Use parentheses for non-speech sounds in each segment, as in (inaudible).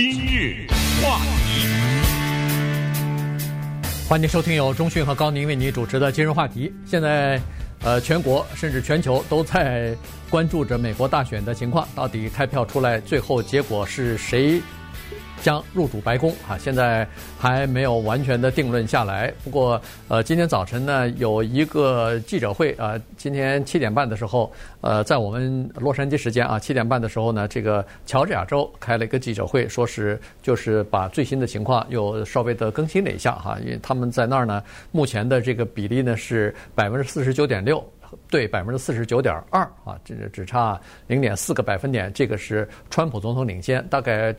今日话题，欢迎收听由中讯和高宁为您主持的今日话题。现在，呃，全国甚至全球都在关注着美国大选的情况，到底开票出来，最后结果是谁？将入主白宫啊，现在还没有完全的定论下来。不过，呃，今天早晨呢，有一个记者会啊，今天七点半的时候，呃，在我们洛杉矶时间啊，七点半的时候呢，这个乔治亚州开了一个记者会，说是就是把最新的情况又稍微的更新了一下哈，因为他们在那儿呢，目前的这个比例呢是百分之四十九点六对百分之四十九点二啊，这只差零点四个百分点，这个是川普总统领先，大概。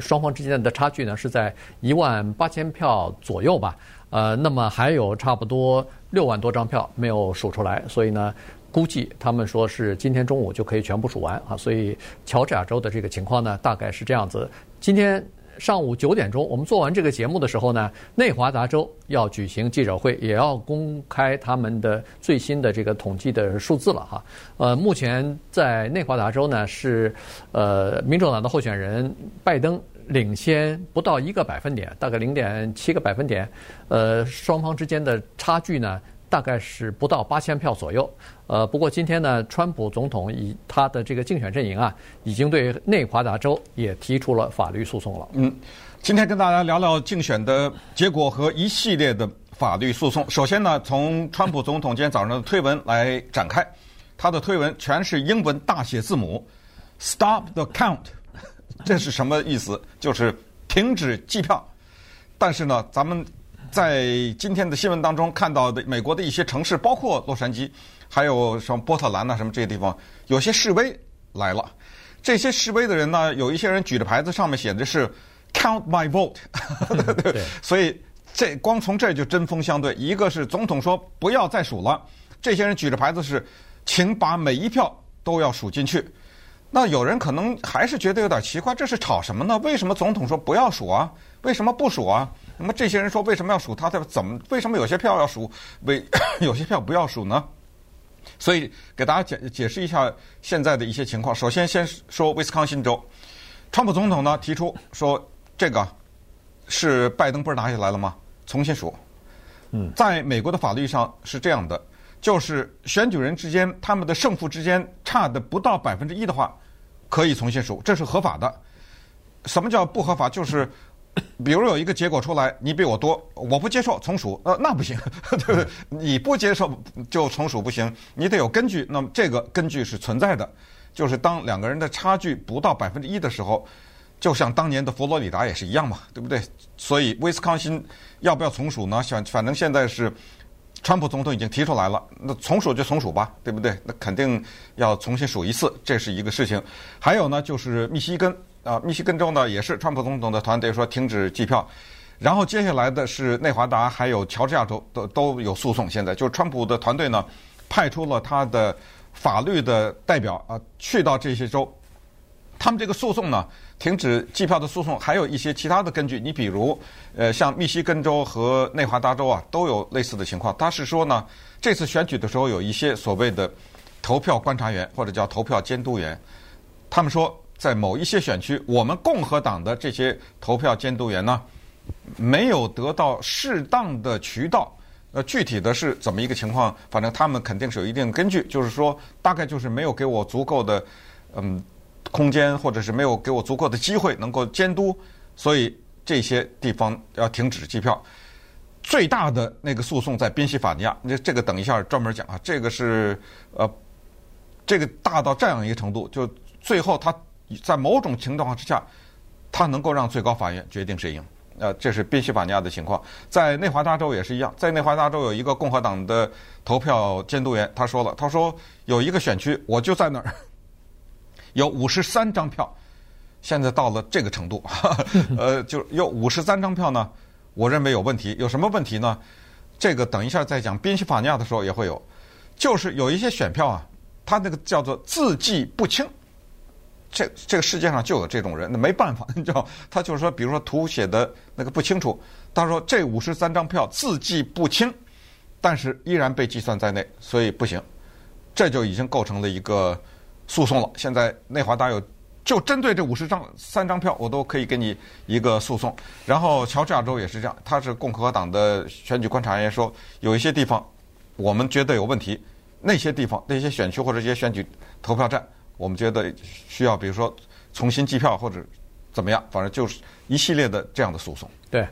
双方之间的差距呢是在一万八千票左右吧，呃，那么还有差不多六万多张票没有数出来，所以呢，估计他们说是今天中午就可以全部数完啊，所以乔治亚州的这个情况呢大概是这样子，今天。上午九点钟，我们做完这个节目的时候呢，内华达州要举行记者会，也要公开他们的最新的这个统计的数字了哈。呃，目前在内华达州呢是呃民主党的候选人拜登领先不到一个百分点，大概零点七个百分点。呃，双方之间的差距呢？大概是不到八千票左右，呃，不过今天呢，川普总统以他的这个竞选阵营啊，已经对内华达州也提出了法律诉讼了。嗯，今天跟大家聊聊竞选的结果和一系列的法律诉讼。首先呢，从川普总统今天早上的推文来展开，他的推文全是英文大写字母，Stop the count，这是什么意思？就是停止计票。但是呢，咱们。在今天的新闻当中看到的美国的一些城市，包括洛杉矶，还有什么波特兰呐，什么这些地方，有些示威来了。这些示威的人呢，有一些人举着牌子，上面写的是 “Count my vote”，(laughs) 对，所以这光从这就针锋相对。一个是总统说不要再数了，这些人举着牌子是请把每一票都要数进去。那有人可能还是觉得有点奇怪，这是吵什么呢？为什么总统说不要数啊？为什么不数啊？那么这些人说为什么要数？他的怎么？为什么有些票要数？为 (coughs) 有些票不要数呢？所以给大家解解释一下现在的一些情况。首先，先说威斯康星州，川普总统呢提出说，这个是拜登不是拿下来了吗？重新数。嗯，在美国的法律上是这样的，就是选举人之间他们的胜负之间差的不到百分之一的话，可以重新数，这是合法的。什么叫不合法？就是。(coughs) 比如有一个结果出来，你比我多，我不接受重数，呃，那不行，(laughs) 对不对？你不接受就重数不行，你得有根据。那么这个根据是存在的，就是当两个人的差距不到百分之一的时候，就像当年的佛罗里达也是一样嘛，对不对？所以威斯康星要不要重数呢？反反正现在是川普总统已经提出来了，那重数就重数吧，对不对？那肯定要重新数一次，这是一个事情。还有呢，就是密西根。啊，密西根州呢也是川普总统的团队说停止计票，然后接下来的是内华达还有乔治亚州都都有诉讼。现在就是川普的团队呢派出了他的法律的代表啊去到这些州，他们这个诉讼呢停止计票的诉讼还有一些其他的根据。你比如呃像密西根州和内华达州啊都有类似的情况。他是说呢这次选举的时候有一些所谓的投票观察员或者叫投票监督员，他们说。在某一些选区，我们共和党的这些投票监督员呢，没有得到适当的渠道。呃，具体的是怎么一个情况？反正他们肯定是有一定根据，就是说，大概就是没有给我足够的嗯空间，或者是没有给我足够的机会能够监督，所以这些地方要停止计票。最大的那个诉讼在宾夕法尼亚，那这个等一下专门讲啊。这个是呃，这个大到这样一个程度，就最后他。在某种情况之下，他能够让最高法院决定谁赢。呃，这是宾夕法尼亚的情况。在内华达州也是一样，在内华达州有一个共和党的投票监督员，他说了，他说有一个选区，我就在那儿，有五十三张票，现在到了这个程度，呃，就有五十三张票呢，我认为有问题。有什么问题呢？这个等一下再讲宾夕法尼亚的时候也会有，就是有一些选票啊，他那个叫做字迹不清。这这个世界上就有这种人，那没办法，你知道，他就是说，比如说图写的那个不清楚，他说这五十三张票字迹不清，但是依然被计算在内，所以不行，这就已经构成了一个诉讼了。现在内华达有就针对这五十张三张票，我都可以给你一个诉讼。然后乔治亚州也是这样，他是共和党的选举观察员说，有一些地方我们觉得有问题，那些地方那些选区或者这些选举投票站，我们觉得需要比如说重新计票或者怎么样，反正就是一系列的这样的诉讼。对。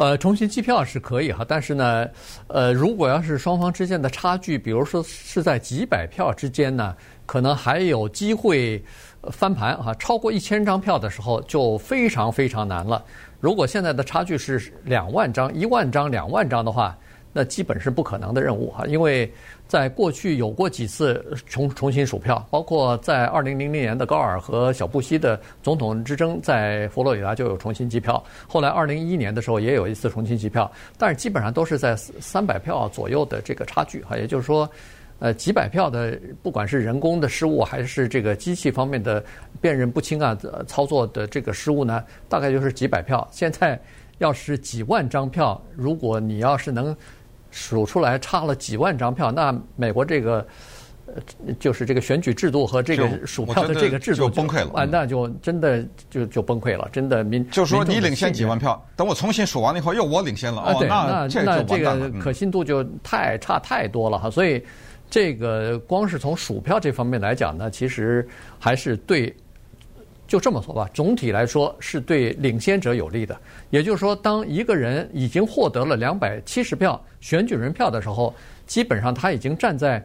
呃，重新计票是可以哈，但是呢，呃，如果要是双方之间的差距，比如说是在几百票之间呢，可能还有机会翻盘哈。超过一千张票的时候，就非常非常难了。如果现在的差距是两万张、一万张、两万张的话，那基本是不可能的任务哈，因为。在过去有过几次重重新数票，包括在二零零零年的高尔和小布希的总统之争，在佛罗里达就有重新计票。后来二零一一年的时候也有一次重新计票，但是基本上都是在三百票左右的这个差距哈，也就是说，呃，几百票的，不管是人工的失误还是这个机器方面的辨认不清啊，操作的这个失误呢，大概就是几百票。现在要是几万张票，如果你要是能。数出来差了几万张票，那美国这个呃，就是这个选举制度和这个数票的这个制度就，就崩溃了，啊，那就真的就就崩溃了，真的民就是说你领先几万票，等我重新数完了以后又我领先了，哦，对那那这那这个可信度就太差太多了哈，所以这个光是从数票这方面来讲呢，其实还是对。就这么说吧，总体来说是对领先者有利的。也就是说，当一个人已经获得了两百七十票选举人票的时候，基本上他已经站在，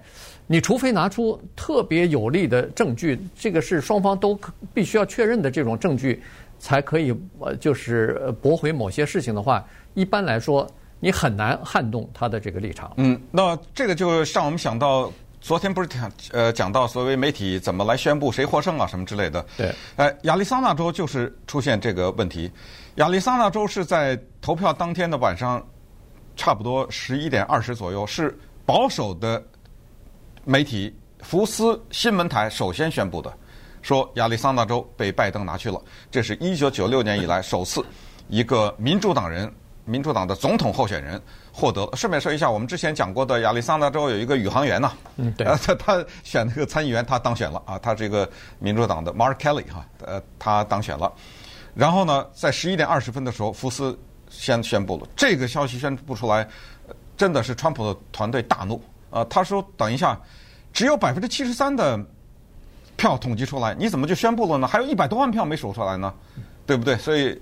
你除非拿出特别有力的证据，这个是双方都必须要确认的这种证据，才可以呃，就是驳回某些事情的话，一般来说你很难撼动他的这个立场。嗯，那这个就让我们想到。昨天不是讲呃讲到所谓媒体怎么来宣布谁获胜啊什么之类的？对。呃，亚利桑那州就是出现这个问题。亚利桑那州是在投票当天的晚上，差不多十一点二十左右，是保守的媒体福斯新闻台首先宣布的，说亚利桑那州被拜登拿去了。这是一九九六年以来首次一个民主党人。民主党的总统候选人获得。顺便说一下，我们之前讲过的亚利桑那州有一个宇航员呐，嗯，对，他他选那个参议员，他当选了啊，他这个民主党的 Mark Kelly 哈，呃，他当选了。然后呢，在十一点二十分的时候，福斯先宣布了这个消息宣布出来，真的是川普的团队大怒啊，他说等一下，只有百分之七十三的票统计出来，你怎么就宣布了呢？还有一百多万票没数出来呢，对不对？所以，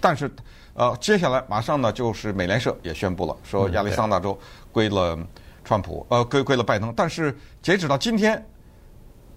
但是。呃，接下来马上呢，就是美联社也宣布了，说亚利桑那州归了川普，呃，归归了拜登。但是截止到今天，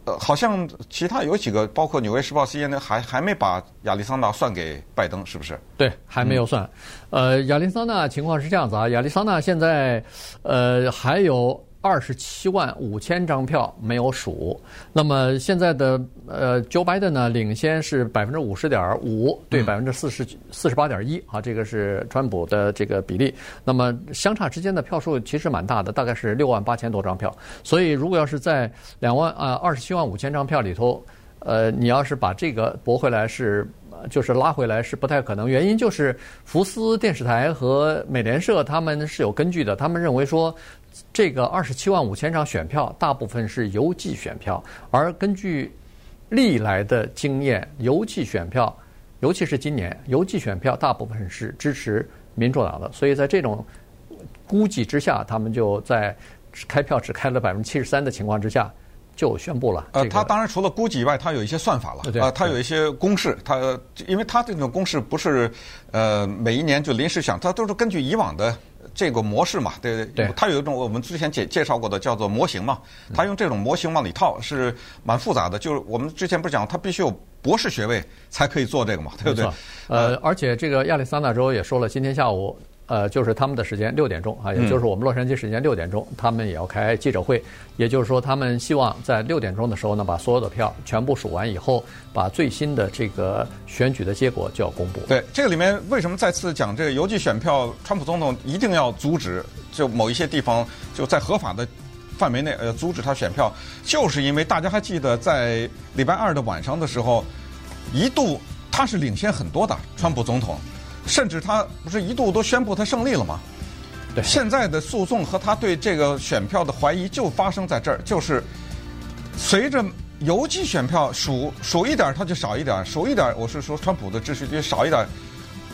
呃，好像其他有几个，包括《纽约时报》、CNN 还还没把亚利桑那算给拜登，是不是？对，还没有算。呃，亚利桑那情况是这样子啊，亚利桑那现在呃还有。二十七万五千张票没有数，那么现在的呃，Joe Biden 呢领先是百分之五十点五对百分之四十四十八点一啊，这个是川普的这个比例。那么相差之间的票数其实蛮大的，大概是六万八千多张票。所以如果要是在两万啊二十七万五千张票里头，呃，你要是把这个驳回来是就是拉回来是不太可能。原因就是福斯电视台和美联社他们是有根据的，他们认为说。这个二十七万五千张选票，大部分是邮寄选票，而根据历来的经验，邮寄选票，尤其是今年，邮寄选票大部分是支持民主党的，所以在这种估计之下，他们就在开票只开了百分之七十三的情况之下，就宣布了。呃，他当然除了估计以外，他有一些算法了，啊，他有一些公式，他因为他这种公式不是呃每一年就临时想，他都是根据以往的。这个模式嘛，对对对，它有一种我们之前介介绍过的叫做模型嘛，它用这种模型往里套是蛮复杂的。就是我们之前不是讲，它必须有博士学位才可以做这个嘛，对不对？呃，而且这个亚利桑那州也说了，今天下午。呃，就是他们的时间六点钟啊，也就是我们洛杉矶时间六点钟，他们也要开记者会。也就是说，他们希望在六点钟的时候呢，把所有的票全部数完以后，把最新的这个选举的结果就要公布。对，这个里面为什么再次讲这个邮寄选票？川普总统一定要阻止，就某一些地方就在合法的范围内呃阻止他选票，就是因为大家还记得在礼拜二的晚上的时候，一度他是领先很多的，川普总统。甚至他不是一度都宣布他胜利了吗？对，现在的诉讼和他对这个选票的怀疑就发生在这儿，就是随着邮寄选票数数一点儿，它就少一点儿；数一点儿，我是说川普的支持率少一点儿，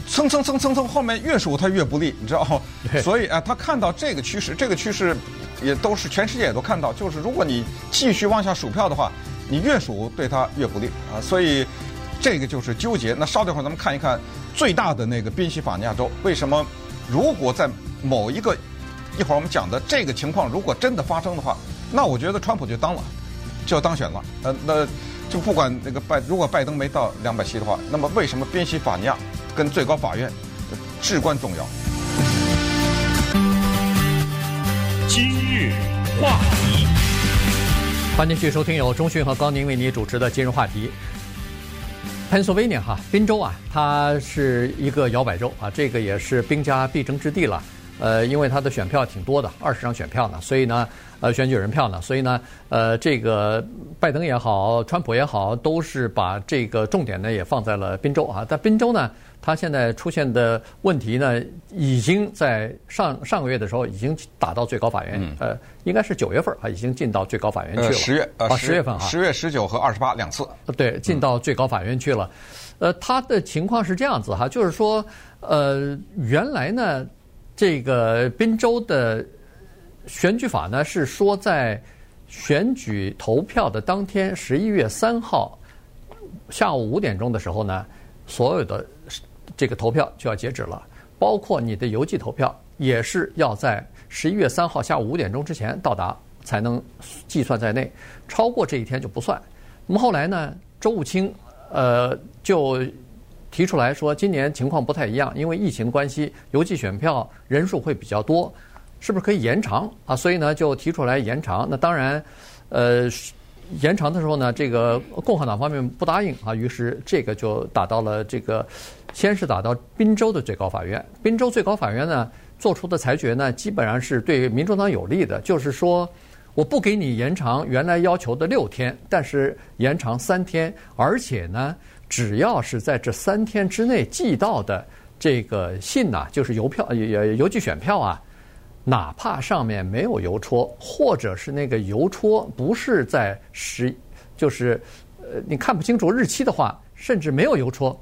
蹭蹭蹭蹭蹭，后面越数他越不利，你知道吗？所以啊，他看到这个趋势，这个趋势也都是全世界也都看到，就是如果你继续往下数票的话，你越数对他越不利啊。所以这个就是纠结。那稍等会儿咱们看一看最大的那个宾夕法尼亚州，为什么如果在某一个一会儿我们讲的这个情况如果真的发生的话，那我觉得川普就当了。就要当选了，呃，那就不管那个拜，如果拜登没到两百七的话，那么为什么宾夕法尼亚跟最高法院至关重要？今日话题，欢迎继续收听由中讯和高宁为你主持的今日话题。Pennsylvania 哈，宾州啊，它是一个摇摆州啊，这个也是兵家必争之地了。呃，因为它的选票挺多的，二十张选票呢，所以呢，呃，选举人票呢，所以呢，呃，这个拜登也好，川普也好，都是把这个重点呢也放在了宾州啊。在宾州呢，他现在出现的问题呢，已经在上上个月的时候已经打到最高法院，嗯、呃，应该是九月份啊，已经进到最高法院去了。十月啊，十月份啊，十月十九和二十八两次。对，进到最高法院去了。呃，他的情况是这样子哈，就是说，呃，原来呢。这个滨州的选举法呢，是说在选举投票的当天，十一月三号下午五点钟的时候呢，所有的这个投票就要截止了，包括你的邮寄投票也是要在十一月三号下午五点钟之前到达才能计算在内，超过这一天就不算。那么后来呢，周务卿呃就。提出来说，今年情况不太一样，因为疫情关系，邮寄选票人数会比较多，是不是可以延长啊？所以呢，就提出来延长。那当然，呃，延长的时候呢，这个共和党方面不答应啊，于是这个就打到了这个，先是打到宾州的最高法院。宾州最高法院呢做出的裁决呢，基本上是对民主党有利的，就是说我不给你延长原来要求的六天，但是延长三天，而且呢。只要是在这三天之内寄到的这个信呐，就是邮票、邮邮寄选票啊，哪怕上面没有邮戳，或者是那个邮戳不是在十，就是呃你看不清楚日期的话，甚至没有邮戳，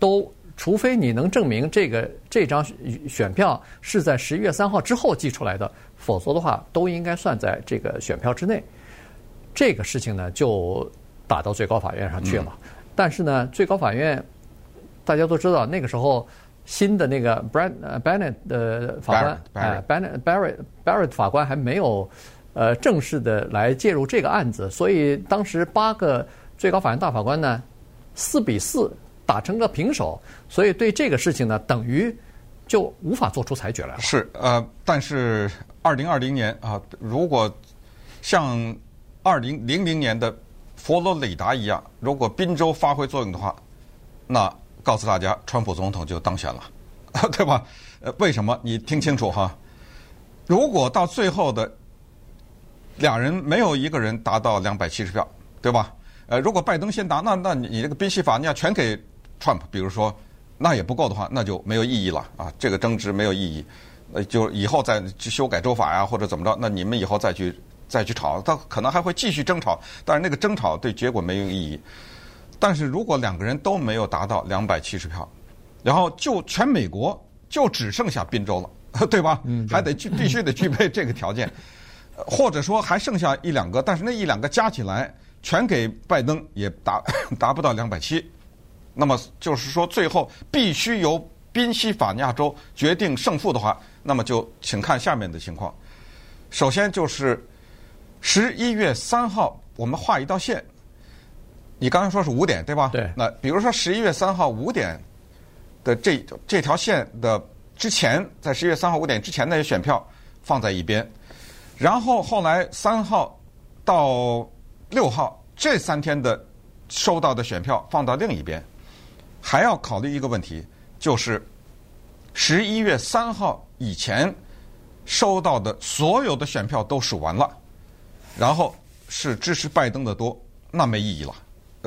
都除非你能证明这个这张选票是在十一月三号之后寄出来的，否则的话都应该算在这个选票之内。这个事情呢，就打到最高法院上去了。嗯但是呢，最高法院大家都知道，那个时候新的那个 Brad Bennett 的法官，哎，Bennett Barrett Barrett 法官还没有呃正式的来介入这个案子，所以当时八个最高法院大法官呢四比四打成个平手，所以对这个事情呢，等于就无法做出裁决来了。是呃，但是二零二零年啊，如果像二零零零年的。佛罗里达一样，如果宾州发挥作用的话，那告诉大家，川普总统就当选了，(laughs) 对吧？呃，为什么？你听清楚哈。如果到最后的俩人没有一个人达到两百七十票，对吧？呃，如果拜登先达，那那你这个宾夕法尼亚全给川普，比如说那也不够的话，那就没有意义了啊。这个争执没有意义，呃，就以后再去修改州法呀，或者怎么着，那你们以后再去。再去吵，他可能还会继续争吵，但是那个争吵对结果没有意义。但是如果两个人都没有达到两百七十票，然后就全美国就只剩下宾州了，(laughs) 对吧？嗯，还得具必须得具备这个条件，或者说还剩下一两个，但是那一两个加起来全给拜登也达 (laughs) 达不到两百七，那么就是说最后必须由宾夕法尼亚州决定胜负的话，那么就请看下面的情况。首先就是。十一月三号，我们画一道线。你刚才说是五点，对吧？对。那比如说十一月三号五点的这这条线的之前，在十一月三号五点之前那些选票放在一边，然后后来三号到六号这三天的收到的选票放到另一边，还要考虑一个问题，就是十一月三号以前收到的所有的选票都数完了。然后是支持拜登的多，那没意义了，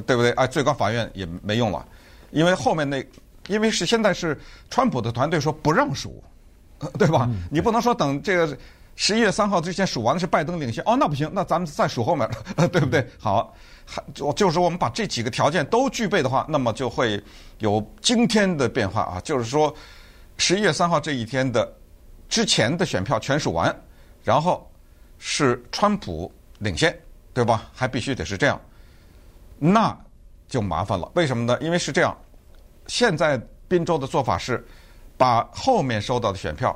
对不对？哎，最高法院也没用了，因为后面那，因为是现在是川普的团队说不让数，(laughs) 对吧？嗯、你不能说等这个十一月三号之前数完的是拜登领先，哦，那不行，那咱们再数后面，(laughs) 对不对？好，还就就是说我们把这几个条件都具备的话，那么就会有惊天的变化啊！就是说，十一月三号这一天的之前的选票全数完，然后是川普领先，对吧？还必须得是这样，那就麻烦了。为什么呢？因为是这样，现在宾州的做法是把后面收到的选票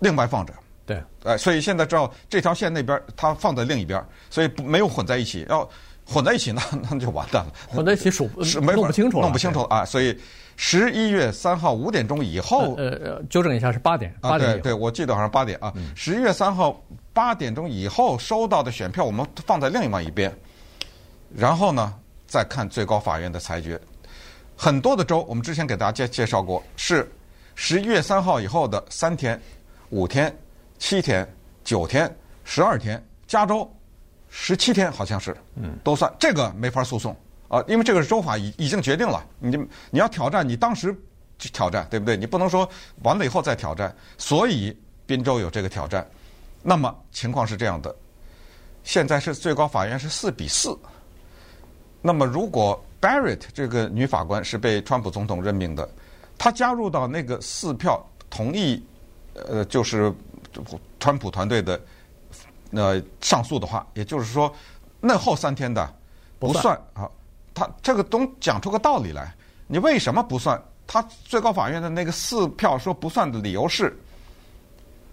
另外放着。对，呃，所以现在知道这条线那边它放在另一边，所以没有混在一起。要混在一起，那那就完蛋了。混在一起数是没弄不清楚了，弄不清楚啊！所以十一月三号五点钟以后，呃呃，纠正一下是八点，八点。对对，我记得好像八点啊。十一月三号八点钟以后收到的选票，我们放在另外一边，然后呢再看最高法院的裁决。很多的州，我们之前给大家介介绍过，是十一月三号以后的三天、五天。七天、九天、十二天，加州十七天好像是，嗯，都算这个没法诉讼啊，因为这个是州法已已经决定了，你你要挑战，你当时去挑战，对不对？你不能说完了以后再挑战。所以滨州有这个挑战。那么情况是这样的，现在是最高法院是四比四。那么如果 Barrett 这个女法官是被川普总统任命的，她加入到那个四票同意，呃，就是。川普团队的呃上诉的话，也就是说，那后三天的不算啊。他这个东讲出个道理来，你为什么不算？他最高法院的那个四票说不算的理由是，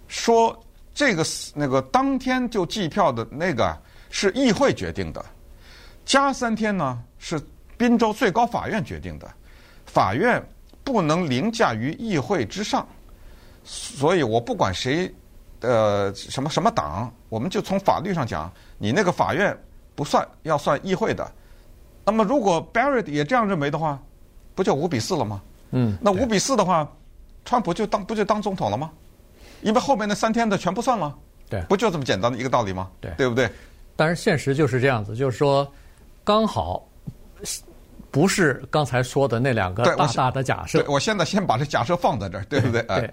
说这个那个当天就计票的那个是议会决定的，加三天呢是滨州最高法院决定的，法院不能凌驾于议会之上，所以我不管谁。呃，什么什么党？我们就从法律上讲，你那个法院不算，要算议会的。那么，如果 Barrett 也这样认为的话，不就五比四了吗？嗯，那五比四的话，川普就当不就当总统了吗？因为后面那三天的全不算了。对，不就这么简单的一个道理吗？对，对不对？但是现实就是这样子，就是说，刚好不是刚才说的那两个大大的假设。对，我现在先把这假设放在这儿，对不对？对。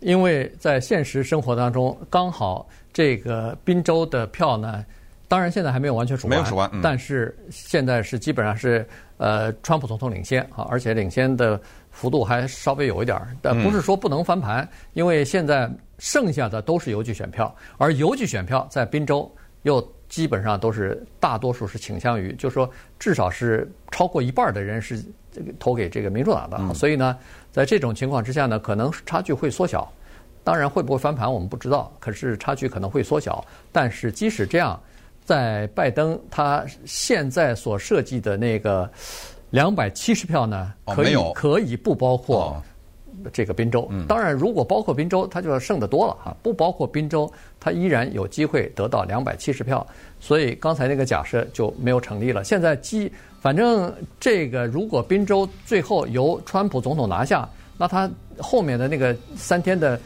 因为在现实生活当中，刚好这个宾州的票呢，当然现在还没有完全数完，没有数完，嗯、但是现在是基本上是呃，川普总统领先啊，而且领先的幅度还稍微有一点儿，但不是说不能翻盘，嗯、因为现在剩下的都是邮寄选票，而邮寄选票在宾州又基本上都是大多数是倾向于，就是说至少是超过一半的人是这个投给这个民主党的，嗯、所以呢。在这种情况之下呢，可能差距会缩小。当然，会不会翻盘我们不知道，可是差距可能会缩小。但是即使这样，在拜登他现在所设计的那个两百七十票呢，可以可以不包括这个宾州。当然，如果包括滨州，他就要胜得多了哈。不包括滨州，他依然有机会得到两百七十票。所以刚才那个假设就没有成立了。现在基。反正这个，如果宾州最后由川普总统拿下，那他后面的那个三天的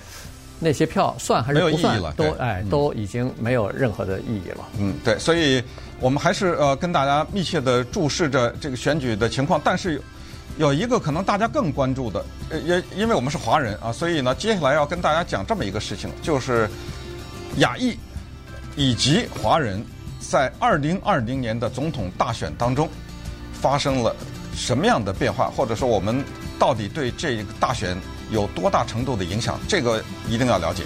那些票算还是不算，都哎都已经没有任何的意义了。嗯，对，所以我们还是呃跟大家密切的注视着这个选举的情况。但是有一个可能大家更关注的，也因为我们是华人啊，所以呢，接下来要跟大家讲这么一个事情，就是亚裔以及华人在二零二零年的总统大选当中。发生了什么样的变化，或者说我们到底对这个大选有多大程度的影响？这个一定要了解。